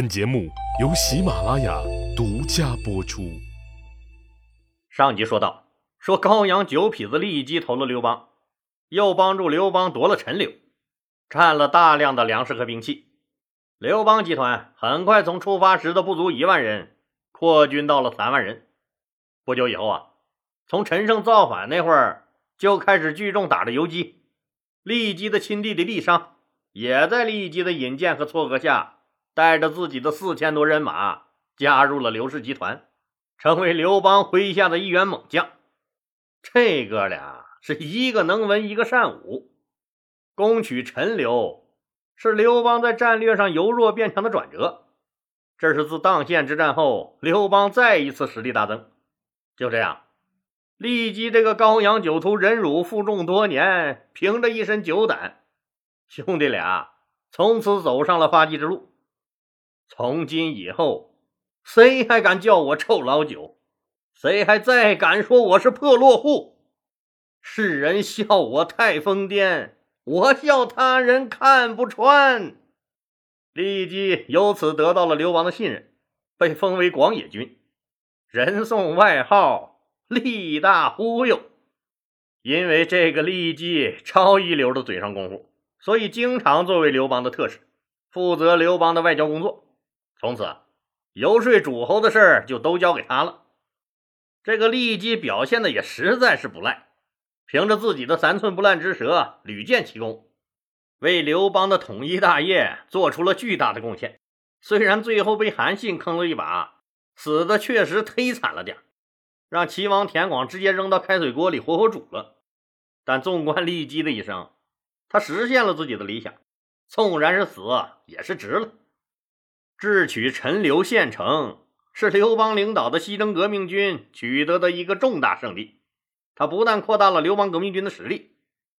本节目由喜马拉雅独家播出。上集说到，说高阳九痞子立即投了刘邦，又帮助刘邦夺了陈留，占了大量的粮食和兵器。刘邦集团很快从出发时的不足一万人，扩军到了三万人。不久以后啊，从陈胜造反那会儿就开始聚众打着游击。立即的亲弟弟立商也在立即的引荐和撮合下。带着自己的四千多人马加入了刘氏集团，成为刘邦麾下的一员猛将。这哥俩是一个能文，一个善武。攻取陈留是刘邦在战略上由弱变强的转折。这是自砀县之战后，刘邦再一次实力大增。就这样，郦基这个高阳酒徒忍辱负重多年，凭着一身酒胆，兄弟俩从此走上了发迹之路。从今以后，谁还敢叫我臭老九？谁还再敢说我是破落户？世人笑我太疯癫，我笑他人看不穿。郦基由此得到了刘邦的信任，被封为广野君，人送外号“力大忽悠”。因为这个利基超一流的嘴上功夫，所以经常作为刘邦的特使，负责刘邦的外交工作。从此，游说诸侯的事儿就都交给他了。这个利基表现的也实在是不赖，凭着自己的三寸不烂之舌，屡建奇功，为刘邦的统一大业做出了巨大的贡献。虽然最后被韩信坑了一把，死的确实忒惨了点让齐王田广直接扔到开水锅里活活煮了。但纵观利基的一生，他实现了自己的理想，纵然是死，也是值了。智取陈留县城是刘邦领导的西征革命军取得的一个重大胜利。他不但扩大了刘邦革命军的实力，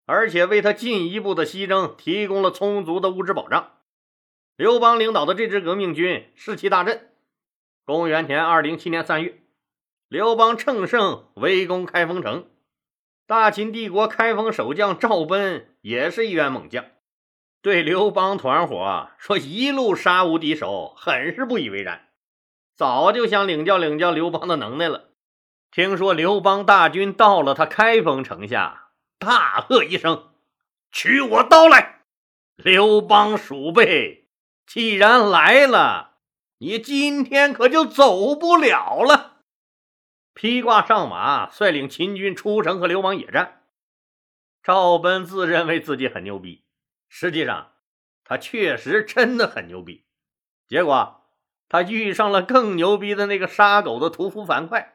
而且为他进一步的西征提供了充足的物质保障。刘邦领导的这支革命军士气大振。公元前二零七年三月，刘邦乘胜围攻开封城。大秦帝国开封守将赵奔也是一员猛将。对刘邦团伙说：“一路杀无敌手，很是不以为然。早就想领教领教刘邦的能耐了。听说刘邦大军到了他开封城下，大喝一声：‘取我刀来！’刘邦鼠辈，既然来了，你今天可就走不了了。披挂上马，率领秦军出城和刘邦野战。赵奔自认为自己很牛逼。”实际上，他确实真的很牛逼。结果，他遇上了更牛逼的那个杀狗的屠夫樊哙。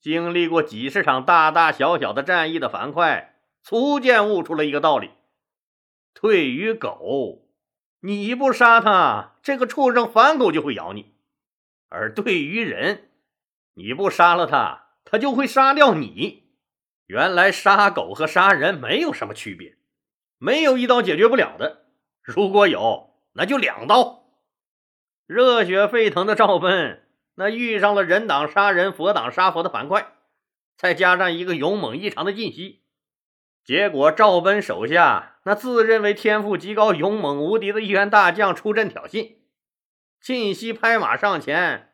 经历过几十场大大小小的战役的樊哙，逐渐悟出了一个道理：对于狗，你不杀它，这个畜生反狗就会咬你；而对于人，你不杀了它，它就会杀掉你。原来杀狗和杀人没有什么区别。没有一刀解决不了的，如果有，那就两刀。热血沸腾的赵奔，那遇上了人挡杀人，佛挡杀佛的樊哙，再加上一个勇猛异常的晋西，结果赵奔手下那自认为天赋极高、勇猛无敌的一员大将出阵挑衅，晋西拍马上前，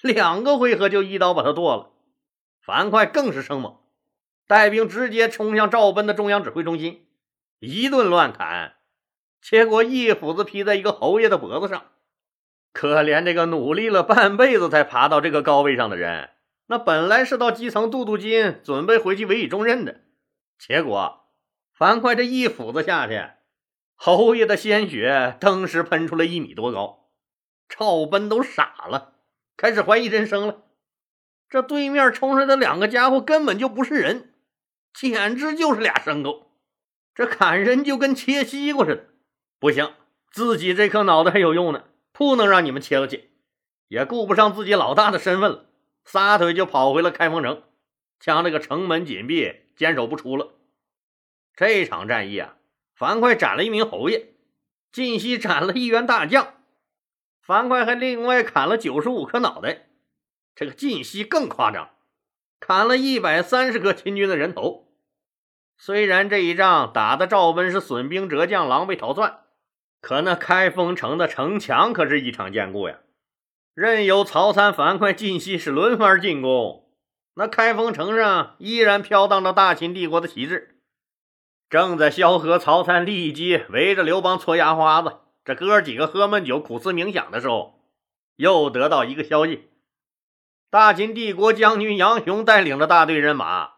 两个回合就一刀把他剁了。樊哙更是生猛，带兵直接冲向赵奔的中央指挥中心。一顿乱砍，结果一斧子劈在一个侯爷的脖子上。可怜这个努力了半辈子才爬到这个高位上的人，那本来是到基层镀镀金，准备回去委以重任的。结果樊哙这一斧子下去，侯爷的鲜血登时喷出了一米多高。赵奔都傻了，开始怀疑人生了。这对面冲上的两个家伙根本就不是人，简直就是俩牲口。这砍人就跟切西瓜似的，不行，自己这颗脑袋还有用呢，不能让你们切了去，也顾不上自己老大的身份了，撒腿就跑回了开封城，将这个城门紧闭，坚守不出了。这场战役啊，樊哙斩了一名侯爷，晋西斩了一员大将，樊哙还另外砍了九十五颗脑袋，这个晋西更夸张，砍了一百三十颗秦军的人头。虽然这一仗打的赵温是损兵折将、狼狈逃窜，可那开封城的城墙可是异常坚固呀，任由曹参、樊哙、晋西是轮番进攻，那开封城上依然飘荡着大秦帝国的旗帜。正在萧何、曹参立即围着刘邦搓牙花子，这哥几个喝闷酒、苦思冥想的时候，又得到一个消息：大秦帝国将军杨雄带领着大队人马，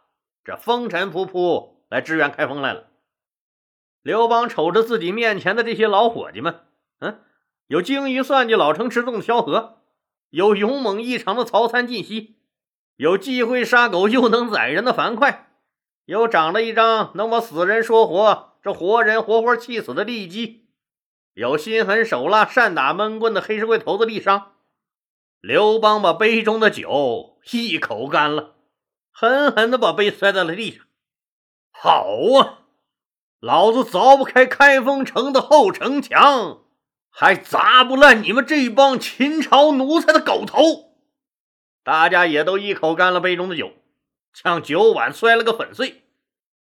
这风尘仆仆来支援开封来了。刘邦瞅着自己面前的这些老伙计们，嗯，有精于算计、老成持重的萧何，有勇猛异常的曹参、晋西，有既会杀狗又能宰人的樊哙。有长了一张能把死人说活，这活人活活气死的利姬；有心狠手辣、善打闷棍的黑社会头子利商。刘邦把杯中的酒一口干了，狠狠地把杯摔在了地上。好啊，老子凿不开开封城的后城墙，还砸不烂你们这帮秦朝奴才的狗头！大家也都一口干了杯中的酒。将酒碗摔了个粉碎，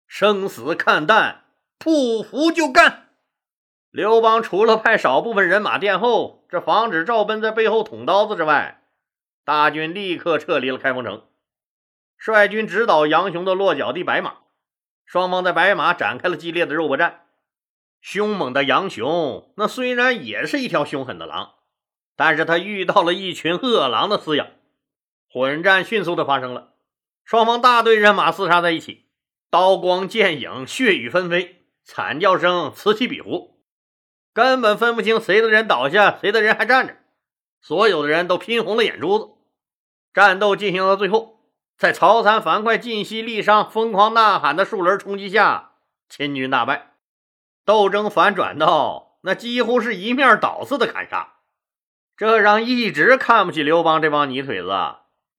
生死看淡，不服就干。刘邦除了派少部分人马殿后，这防止赵奔在背后捅刀子之外，大军立刻撤离了开封城，率军直捣杨雄的落脚地白马。双方在白马展开了激烈的肉搏战。凶猛的杨雄，那虽然也是一条凶狠的狼，但是他遇到了一群恶狼的撕咬，混战迅速的发生了。双方大队人马厮杀在一起，刀光剑影，血雨纷飞，惨叫声此起彼伏，根本分不清谁的人倒下，谁的人还站着。所有的人都拼红了眼珠子。战斗进行到最后，在曹参、樊哙、晋西、郦商疯狂呐喊的数轮冲击下，秦军大败。斗争反转到那几乎是一面倒似的砍杀，这让一直看不起刘邦这帮泥腿子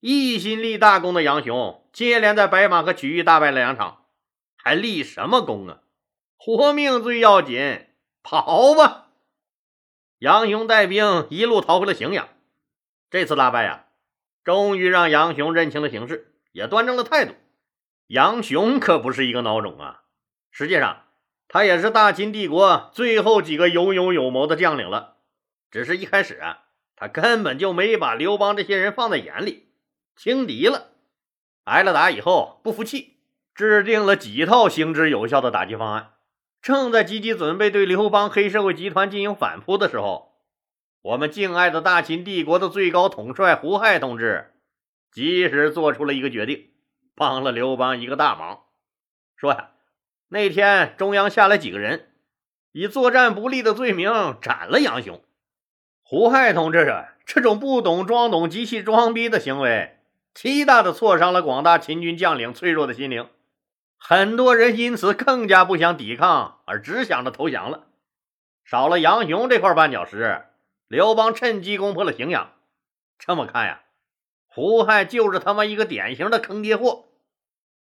一心立大功的杨雄。接连在白马和曲域大败了两场，还立什么功啊？活命最要紧，跑吧！杨雄带兵一路逃回了荥阳。这次大败呀，终于让杨雄认清了形势，也端正了态度。杨雄可不是一个孬种啊，实际上他也是大秦帝国最后几个有勇有谋的将领了。只是一开始啊，他根本就没把刘邦这些人放在眼里，轻敌了。挨了打以后不服气，制定了几套行之有效的打击方案，正在积极准备对刘邦黑社会集团进行反扑的时候，我们敬爱的大秦帝国的最高统帅胡亥同志及时做出了一个决定，帮了刘邦一个大忙。说呀，那天中央下来几个人，以作战不利的罪名斩了杨雄。胡亥同志啊，这种不懂装懂、极其装逼的行为。极大的挫伤了广大秦军将领脆弱的心灵，很多人因此更加不想抵抗，而只想着投降了。少了杨雄这块绊脚石，刘邦趁机攻破了荥阳。这么看呀，胡亥就是他妈一个典型的坑爹货。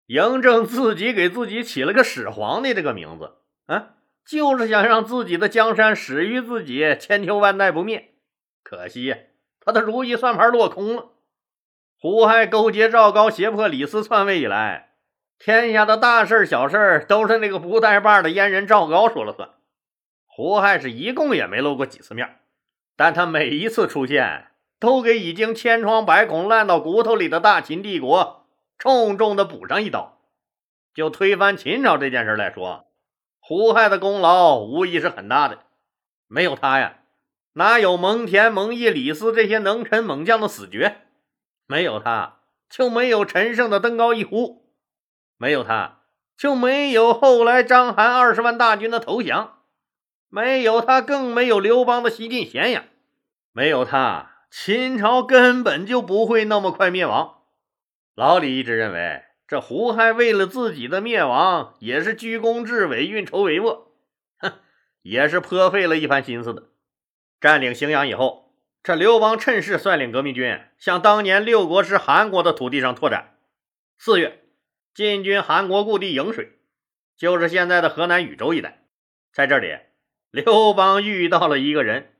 嬴政自己给自己起了个始皇帝这个名字，啊，就是想让自己的江山始于自己，千秋万代不灭。可惜呀他的如意算盘落空了。胡亥勾结赵高，胁迫李斯篡位以来，天下的大事小事都是那个不带把的阉人赵高说了算。胡亥是一共也没露过几次面，但他每一次出现，都给已经千疮百孔、烂到骨头里的大秦帝国重重的补上一刀。就推翻秦朝这件事来说，胡亥的功劳无疑是很大的。没有他呀，哪有蒙恬、蒙毅、李斯这些能臣猛将的死绝？没有他，就没有陈胜的登高一呼；没有他，就没有后来章邯二十万大军的投降；没有他，更没有刘邦的西进咸阳；没有他，秦朝根本就不会那么快灭亡。老李一直认为，这胡亥为了自己的灭亡，也是居功至伟、运筹帷幄，哼，也是颇费了一番心思的。占领荥阳以后。这刘邦趁势率领革命军向当年六国时韩国的土地上拓展。四月，进军韩国故地颍水，就是现在的河南禹州一带。在这里，刘邦遇到了一个人，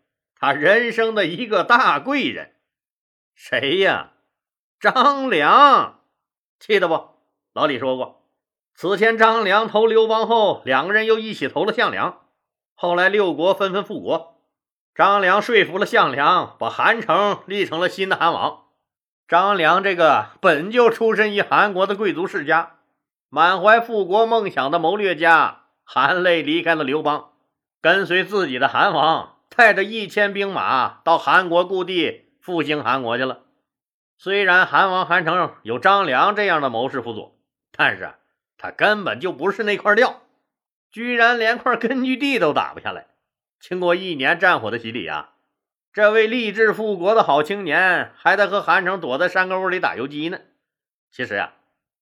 他人生的一个大贵人，谁呀？张良，记得不？老李说过，此前张良投刘邦后，两个人又一起投了项梁。后来六国纷纷复国，张良说服了项梁，把韩城立成了新的韩王。张良这个本就出身于韩国的贵族世家，满怀复国梦想的谋略家，含泪离开了刘邦，跟随自己的韩王，带着一千兵马到韩国故地复兴韩国去了。虽然韩王韩城有张良这样的谋士辅佐，但是他根本就不是那块料，居然连块根据地都打不下来。经过一年战火的洗礼啊，这位立志复国的好青年还在和韩城躲在山沟里打游击呢。其实啊，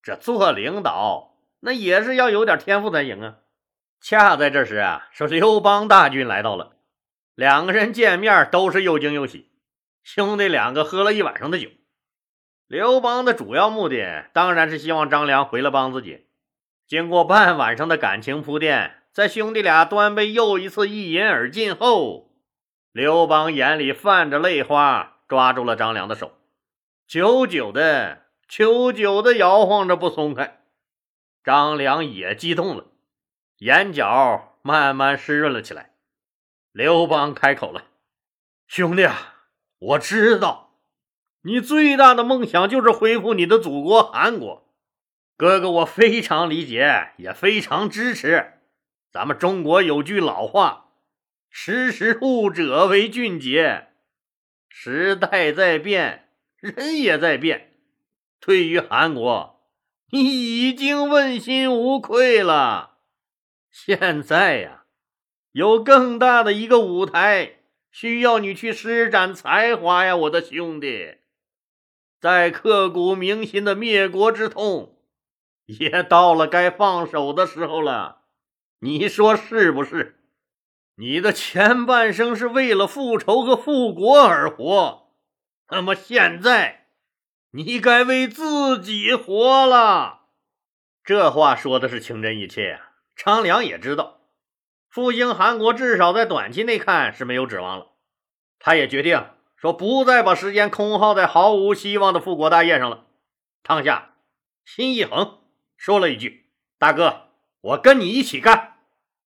这做领导那也是要有点天赋才行啊。恰在这时啊，说刘邦大军来到了，两个人见面都是又惊又喜，兄弟两个喝了一晚上的酒。刘邦的主要目的当然是希望张良回来帮自己。经过半晚上的感情铺垫，在兄弟俩端杯又一次一饮而尽后，刘邦眼里泛着泪花，抓住了张良的手，久久的、久久的摇晃着不松开。张良也激动了，眼角慢慢湿润了起来。刘邦开口了：“兄弟啊，我知道。”你最大的梦想就是恢复你的祖国韩国，哥哥，我非常理解，也非常支持。咱们中国有句老话：“识时务者为俊杰。”时代在变，人也在变。对于韩国，你已经问心无愧了。现在呀，有更大的一个舞台需要你去施展才华呀，我的兄弟。在刻骨铭心的灭国之痛，也到了该放手的时候了。你说是不是？你的前半生是为了复仇和复国而活，那么现在，你该为自己活了。这话说的是情真意切啊。张良也知道，复兴韩国至少在短期内看是没有指望了，他也决定。说不再把时间空耗在毫无希望的复国大业上了。当下心一横，说了一句：“大哥，我跟你一起干。”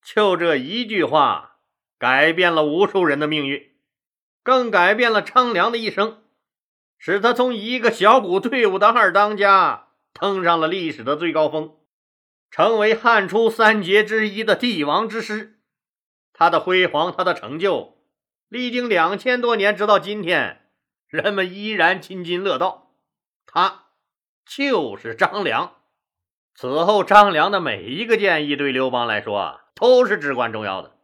就这一句话，改变了无数人的命运，更改变了张良的一生，使他从一个小股队伍的二当家登上了历史的最高峰，成为汉初三杰之一的帝王之师。他的辉煌，他的成就。历经两千多年，直到今天，人们依然津津乐道。他就是张良。此后，张良的每一个建议对刘邦来说都是至关重要的，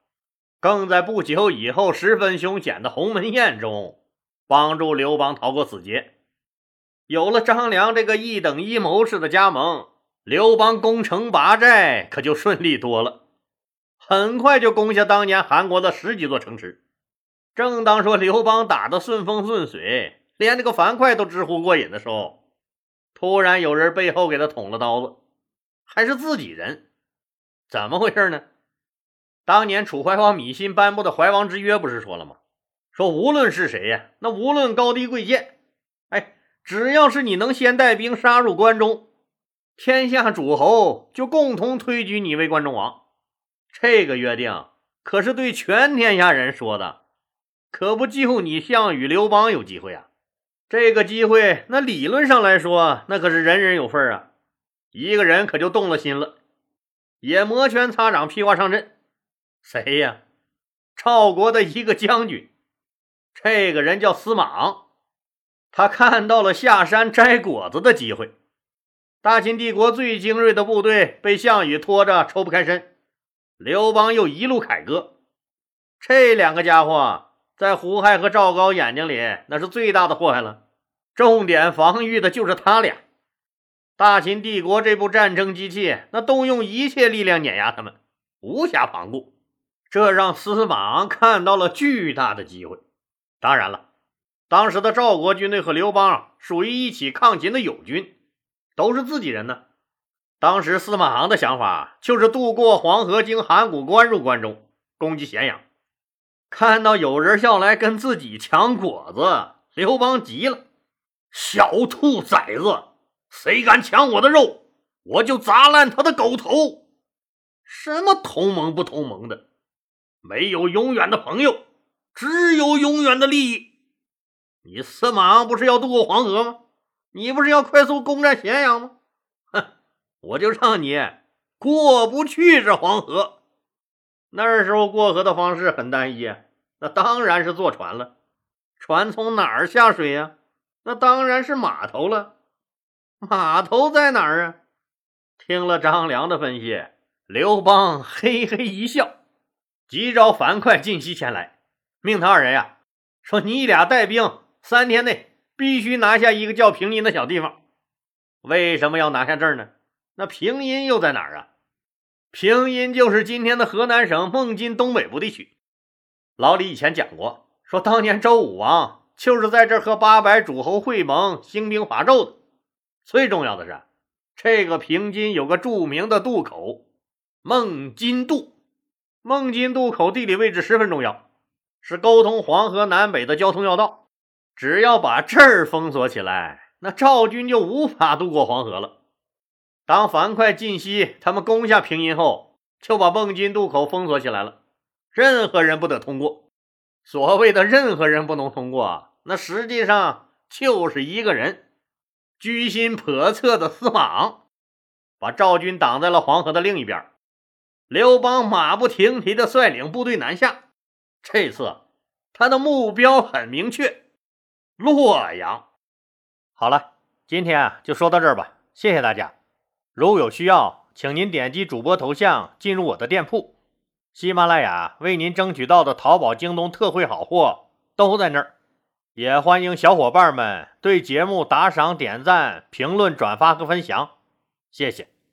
更在不久以后十分凶险的鸿门宴中帮助刘邦逃过死劫。有了张良这个一等一谋士的加盟，刘邦攻城拔寨可就顺利多了，很快就攻下当年韩国的十几座城池。正当说刘邦打得顺风顺水，连那个樊哙都直呼过瘾的时候，突然有人背后给他捅了刀子，还是自己人，怎么回事呢？当年楚怀王芈心颁布的怀王之约不是说了吗？说无论是谁呀，那无论高低贵贱，哎，只要是你能先带兵杀入关中，天下诸侯就共同推举你为关中王。这个约定可是对全天下人说的。可不就你项羽、刘邦有机会啊？这个机会，那理论上来说，那可是人人有份啊。一个人可就动了心了，也摩拳擦掌、披挂上阵。谁呀？赵国的一个将军，这个人叫司马昂。他看到了下山摘果子的机会。大秦帝国最精锐的部队被项羽拖着抽不开身，刘邦又一路凯歌，这两个家伙。在胡亥和赵高眼睛里，那是最大的祸害了。重点防御的就是他俩。大秦帝国这部战争机器，那动用一切力量碾压他们，无暇旁顾。这让司马昂看到了巨大的机会。当然了，当时的赵国军队和刘邦属于一起抗秦的友军，都是自己人呢。当时司马昂的想法就是渡过黄河，经函谷关入关中，攻击咸阳。看到有人要来跟自己抢果子，刘邦急了：“小兔崽子，谁敢抢我的肉，我就砸烂他的狗头！什么同盟不同盟的，没有永远的朋友，只有永远的利益。你司马昂不是要渡过黄河吗？你不是要快速攻占咸阳吗？哼，我就让你过不去这黄河。那时候过河的方式很单一，那当然是坐船了。船从哪儿下水呀？那当然是码头了。码头在哪儿啊？听了张良的分析，刘邦嘿嘿一笑，急召樊哙、晋西前来，命他二人呀，说你俩带兵，三天内必须拿下一个叫平阴的小地方。为什么要拿下这儿呢？那平阴又在哪儿啊？平阴就是今天的河南省孟津东北部地区。老李以前讲过，说当年周武王就是在这儿和八百诸侯会盟，兴兵伐纣的。最重要的是，这个平津有个著名的渡口——孟津渡。孟津渡口地理位置十分重要，是沟通黄河南北的交通要道。只要把这儿封锁起来，那赵军就无法渡过黄河了。当樊哙、晋西他们攻下平阴后，就把孟津渡口封锁起来了，任何人不得通过。所谓的任何人不能通过，那实际上就是一个人。居心叵测的司马昂，把赵军挡在了黄河的另一边。刘邦马不停蹄地率领部队南下，这次他的目标很明确：洛阳。好了，今天啊就说到这儿吧，谢谢大家。如有需要，请您点击主播头像进入我的店铺，喜马拉雅为您争取到的淘宝、京东特惠好货都在那儿。也欢迎小伙伴们对节目打赏、点赞、评论、转发和分享，谢谢。